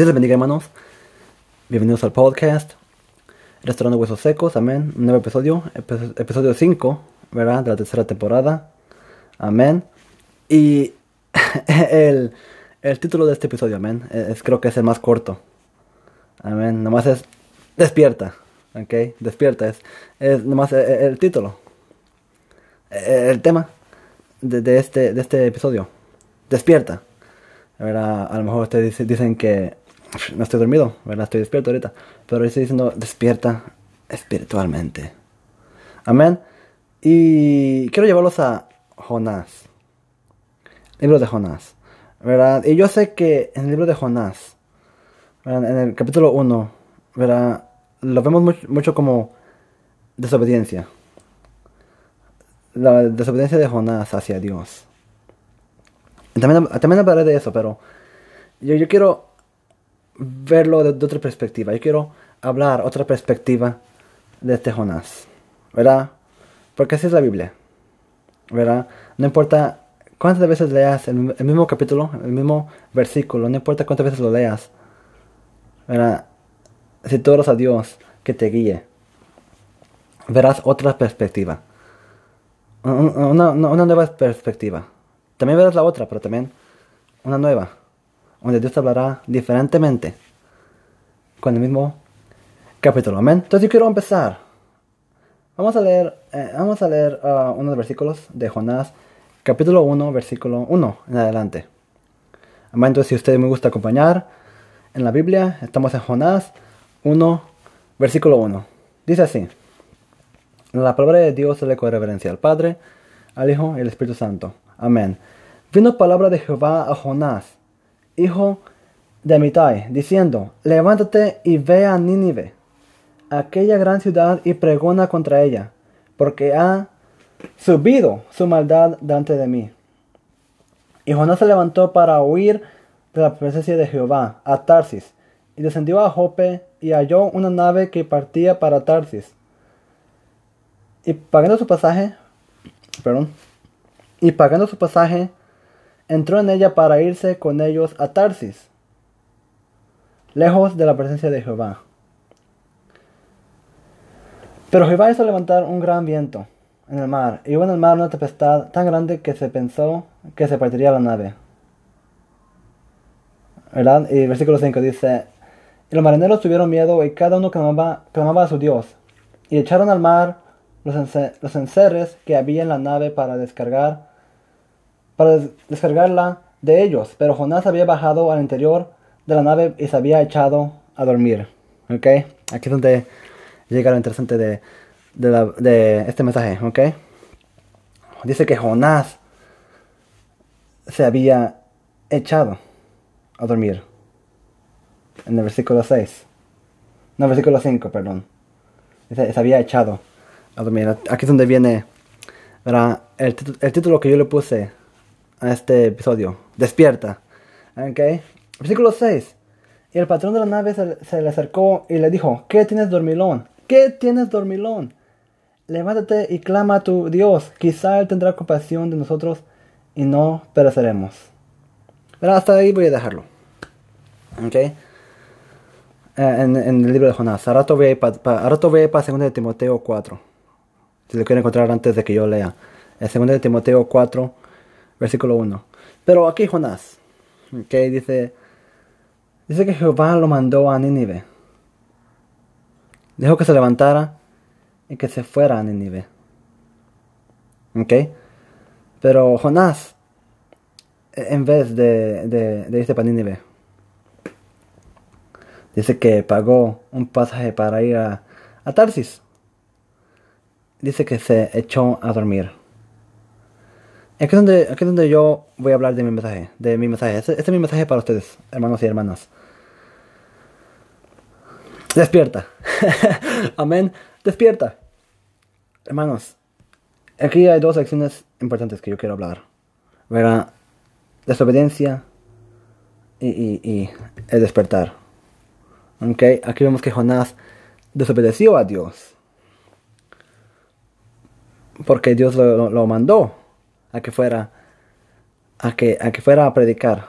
Dios les bendiga, hermanos. Bienvenidos al podcast. Restaurando Huesos Secos, amén. Un nuevo episodio, epi- episodio 5, ¿verdad? De la tercera temporada. Amén. Y el, el título de este episodio, amén, es, creo que es el más corto. Amén. Nomás es despierta. ¿Ok? Despierta. Es, es nomás el, el título. El, el tema de, de este, de este episodio. Despierta. ¿verdad? A lo mejor ustedes dice- dicen que no estoy dormido, ¿verdad? Estoy despierto ahorita. Pero estoy diciendo despierta espiritualmente. Amén. Y quiero llevarlos a Jonás. Libro de Jonás. ¿Verdad? Y yo sé que en el libro de Jonás, en el capítulo 1, ¿verdad? Lo vemos mucho, mucho como desobediencia. La desobediencia de Jonás hacia Dios. También, también hablaré de eso, pero yo, yo quiero verlo de, otra perspectiva. Yo quiero hablar otra perspectiva de este Jonás. ¿Verdad? Porque así es la Biblia. ¿Verdad? No importa cuántas veces leas el, el mismo capítulo, el mismo versículo, no importa cuántas veces lo leas. ¿Verdad? Si tú oras a Dios que te guíe, verás otra perspectiva. Un- un- Una, una- una nueva perspectiva. También verás la otra, pero también una nueva. Donde Dios te hablará diferentemente. Con el mismo capítulo. Amén. Entonces yo quiero empezar. Vamos a leer, eh, vamos a leer ah, unos versículos de Jonás. Capítulo 1, versículo 1 en adelante. Amén. Entonces si a ustedes me gusta acompañar en la Biblia, estamos en Jonás 1, versículo 1. Dice así. La palabra de Dios se le con reverencia al Padre, al Hijo y al Espíritu Santo. Amén. Vino palabra de Jehová a Jonás, hijo de Amitai, diciendo, levántate y ve a Nínive, aquella gran ciudad, y pregona contra ella, porque ha subido su maldad delante de mí. Y Jonás se levantó para huir de la presencia de Jehová a Tarsis, y descendió a Jope, y halló una nave que partía para Tarsis. Y pagando su pasaje, perdón, y pagando su pasaje, entró en ella para irse con ellos a Tarsis, lejos de la presencia de Jehová. Pero Jehová hizo levantar un gran viento en el mar, y hubo en el mar una tempestad tan grande que se pensó que se partiría la nave. ¿Verdad? Y versículo 5 dice, y los marineros tuvieron miedo y cada uno clamaba, clamaba a su Dios, y echaron al mar los, ence- los enseres que había en la nave para descargar, para des- descargarla de ellos, pero Jonás había bajado al interior de la nave y se había echado a dormir. ¿Ok? Aquí es donde llega lo interesante de, de, la- de este mensaje. ¿Ok? Dice que Jonás se había echado a dormir. En el versículo 6. No, versículo 5, perdón. Dice, se había echado a dormir. Aquí es donde viene el título que yo le puse a este episodio. Despierta. ¿Ok? Versículo 6. Y el patrón de la nave se, se le acercó y le dijo, ¿qué tienes dormilón? ¿Qué tienes dormilón? Levántate y clama a tu Dios. Quizá Él tendrá compasión de nosotros y no pereceremos. Pero hasta ahí voy a dejarlo. ¿Ok? Eh, en, en el libro de Jonás. Ahora rato voy a ir para 2 de Timoteo 4. Si lo quieren encontrar antes de que yo lea. En 2 de Timoteo 4, versículo 1. Pero aquí Jonás. ¿Ok? Dice... Dice que Jehová lo mandó a Nínive. Dijo que se levantara y que se fuera a Nínive. ¿Ok? Pero Jonás, en vez de, de, de irse para Nínive, dice que pagó un pasaje para ir a, a Tarsis. Dice que se echó a dormir. Aquí es, donde, es donde yo voy a hablar de mi mensaje. De mi mensaje. Este, este es mi mensaje para ustedes, hermanos y hermanas. Despierta. Amén. Despierta. Hermanos, aquí hay dos acciones importantes que yo quiero hablar. ¿Verdad? Desobediencia y, el despertar. ¿Ok? Aquí vemos que Jonás desobedeció a Dios. Porque Dios lo mandó a que fuera a que, a que fuera a predicar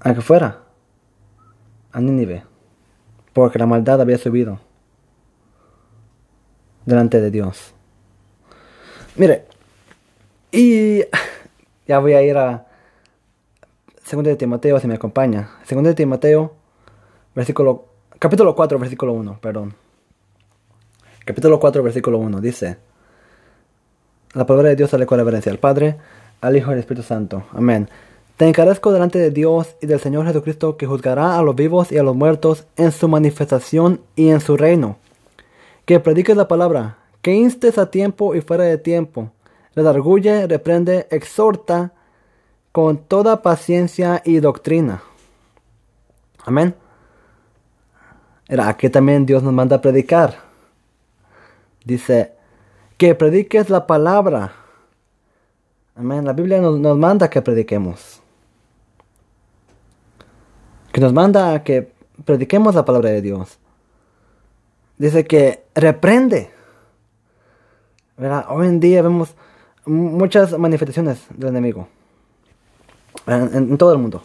a que fuera a Nínive, porque la maldad había subido delante de Dios. Mire, y ya voy a ir a 2 de Timoteo, si me acompaña. 2 de Timoteo, versículo, capítulo 4, versículo 1, perdón. Capítulo 4, versículo 1, dice, la palabra de Dios sale con reverencia al Padre, al Hijo y al Espíritu Santo. Amén. Te encarezco delante de Dios y del Señor Jesucristo que juzgará a los vivos y a los muertos en su manifestación y en su reino. Que prediques la palabra, que instes a tiempo y fuera de tiempo, redarguye, reprende, exhorta con toda paciencia y doctrina. Amén. Era aquí también Dios nos manda a predicar. Dice, que prediques la palabra. Amén. La Biblia nos, nos manda que prediquemos. Que nos manda a que prediquemos la palabra de Dios. Dice que reprende. Hoy en día vemos muchas manifestaciones del enemigo. En, todo el mundo.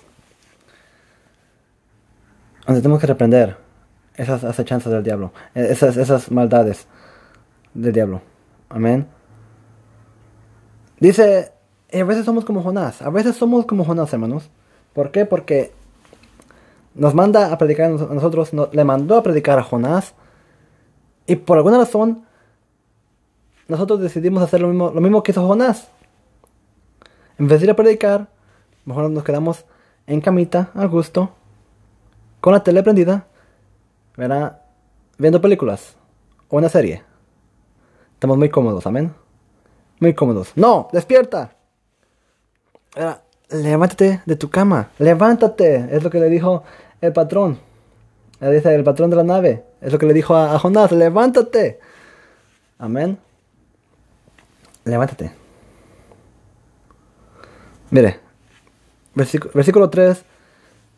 Donde tenemos que reprender esas acechanzas del diablo. Esas, esas maldades del diablo. Amén. Dice, y a veces somos como Jonás. A veces somos como Jonás, hermanos. ¿Por qué? Porque nos manda a predicar a nosotros, le mandó a predicar a Jonás. Y por alguna razón, nosotros decidimos hacer lo mismo, lo mismo que hizo Jonás. En vez de ir a predicar, mejor nos quedamos en camita, a gusto, con la tele prendida, ¿verdad? viendo películas o una serie. Estamos muy cómodos, amén. Muy cómodos. No, despierta. levántate de tu cama. Levántate. Es lo que le dijo el patrón. El patrón de la nave. Es lo que le dijo a, Jonás. Levántate. Amén. Levántate. Mire. Versículo, versículo 3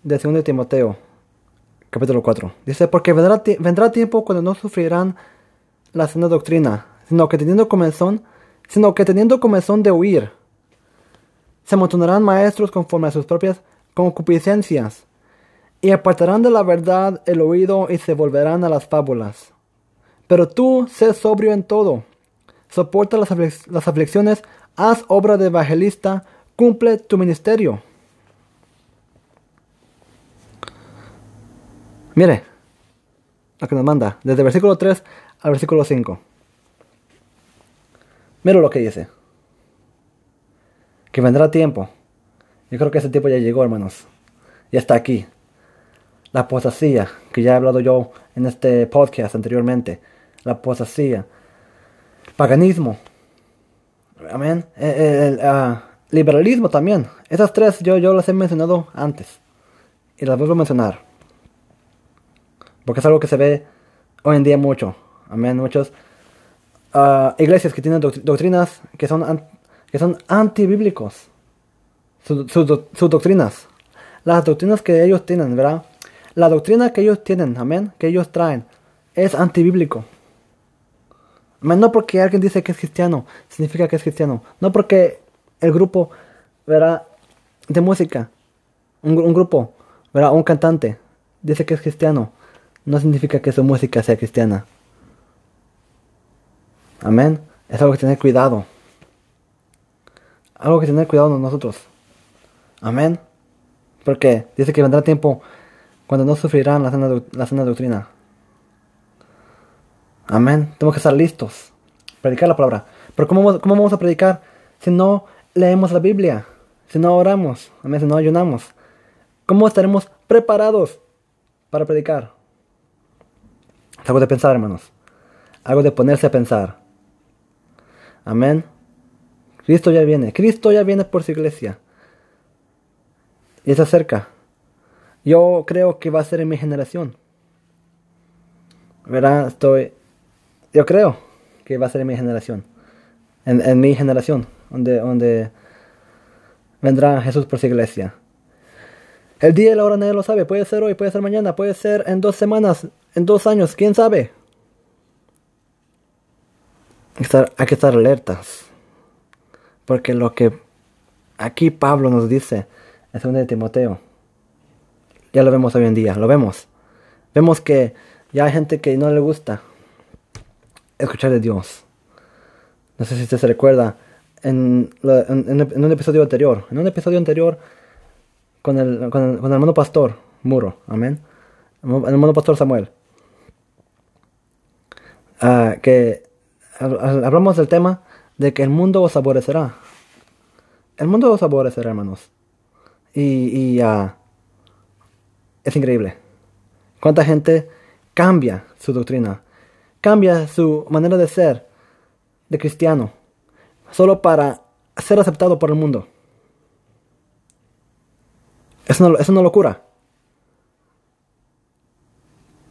de 2 de Timoteo. Capítulo 4. Dice, porque vendrá, vendrá tiempo cuando no sufrirán la sana doctrina sino que teniendo comezón, sino que teniendo comezón de huir, se amontonarán maestros conforme a sus propias concupiscencias, y apartarán de la verdad el oído y se volverán a las fábulas. Pero tú sé sobrio en todo, soporta las, las aflicciones, haz obra de evangelista, cumple tu ministerio. Mire, lo que nos manda, desde versículo 3 al versículo 5. Mira lo que dice. Que vendrá tiempo. Yo creo que ese tiempo ya llegó, hermanos. Ya está aquí. La apostasía, que ya he hablado yo en este podcast anteriormente. La apostasía. Paganismo. Amén. El, ah, liberalismo también. Esas tres yo, yo las he mencionado antes. Y las vuelvo a mencionar. Porque es algo que se ve hoy en día mucho. Amén. Muchos iglesias que tienen doctrinas que son, que son antibíblicos. Sus doctrinas. Las doctrinas que ellos tienen, ¿verdad? La doctrina que ellos tienen, amén, que ellos traen, es antibíblico. No porque alguien dice que es cristiano, significa que es cristiano. No porque el grupo, ¿verdad? De música, un, un grupo, ¿verdad? Un cantante dice que es cristiano, no significa que su música sea cristiana. Amén. Es algo que tener cuidado. Algo que tener cuidado nosotros. Amén. Porque dice que vendrá tiempo cuando no sufrirán la sana, la doctrina. Amén. Tenemos que estar listos. Predicar la palabra. Pero ¿cómo, ¿cómo vamos a predicar si no leemos la Biblia? Si no oramos. Amén. Si no ayunamos. ¿Cómo estaremos preparados para predicar? Es algo de pensar, hermanos. Algo de ponerse a pensar. Amén. Cristo ya viene. Cristo ya viene por su iglesia. Y se acerca. Yo creo que va a ser en mi generación. ¿Verdad? Estoy. Yo creo que va a ser en mi generación. En, mi generación. Donde, donde vendrá Jesús por su iglesia. El día y la hora nadie lo sabe. Puede ser hoy, puede ser mañana, puede ser en dos semanas, en dos años. ¿Quién sabe? Hay que estar alertas. Porque lo que aquí Pablo nos dice en 2 de Timoteo, Ya lo vemos hoy en día, lo vemos. Vemos que ya hay gente que no le gusta escuchar de Dios. No sé si usted se recuerda, en, en, un episodio anterior, en un episodio anterior con el, con el, hermano pastor Muro, amén, el hermano pastor Samuel, uh, que hablamos del tema de que el mundo os aborrecerá. El mundo os aborrecerá, hermanos. Y, y es increíble. Cuánta gente cambia su doctrina, cambia su manera de ser de cristiano, solo para ser aceptado por el mundo. Es una, es una locura.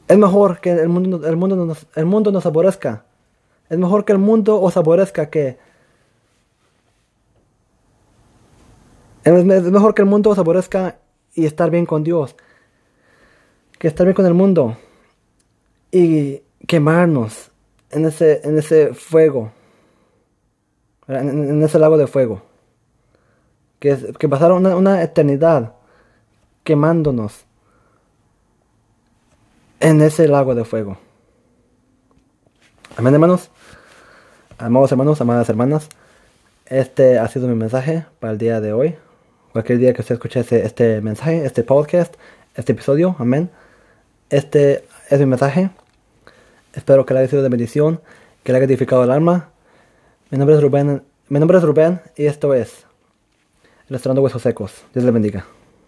Es mejor que el mundo, el, mundo nos, el mundo nos aborrezca. Es mejor que el mundo os aborrezca que... Es mejor que el mundo os aborrezca y estar bien con Dios. Que estar bien con el mundo. Y quemarnos en ese, en ese fuego. En, ese lago de fuego. Que, que pasaron una eternidad quemándonos en ese lago de fuego. Amén, hermanos. Amados hermanos, amadas hermanas. Este ha sido mi mensaje para el día de hoy. Cualquier día que usted escuche este, mensaje, este podcast, este episodio, amén. Este es mi mensaje. Espero que le haya sido de bendición, que le haya edificado el alma. Mi nombre es Rubén, mi nombre es Rubén y esto es El Restaurante Huesos Secos. Dios le bendiga.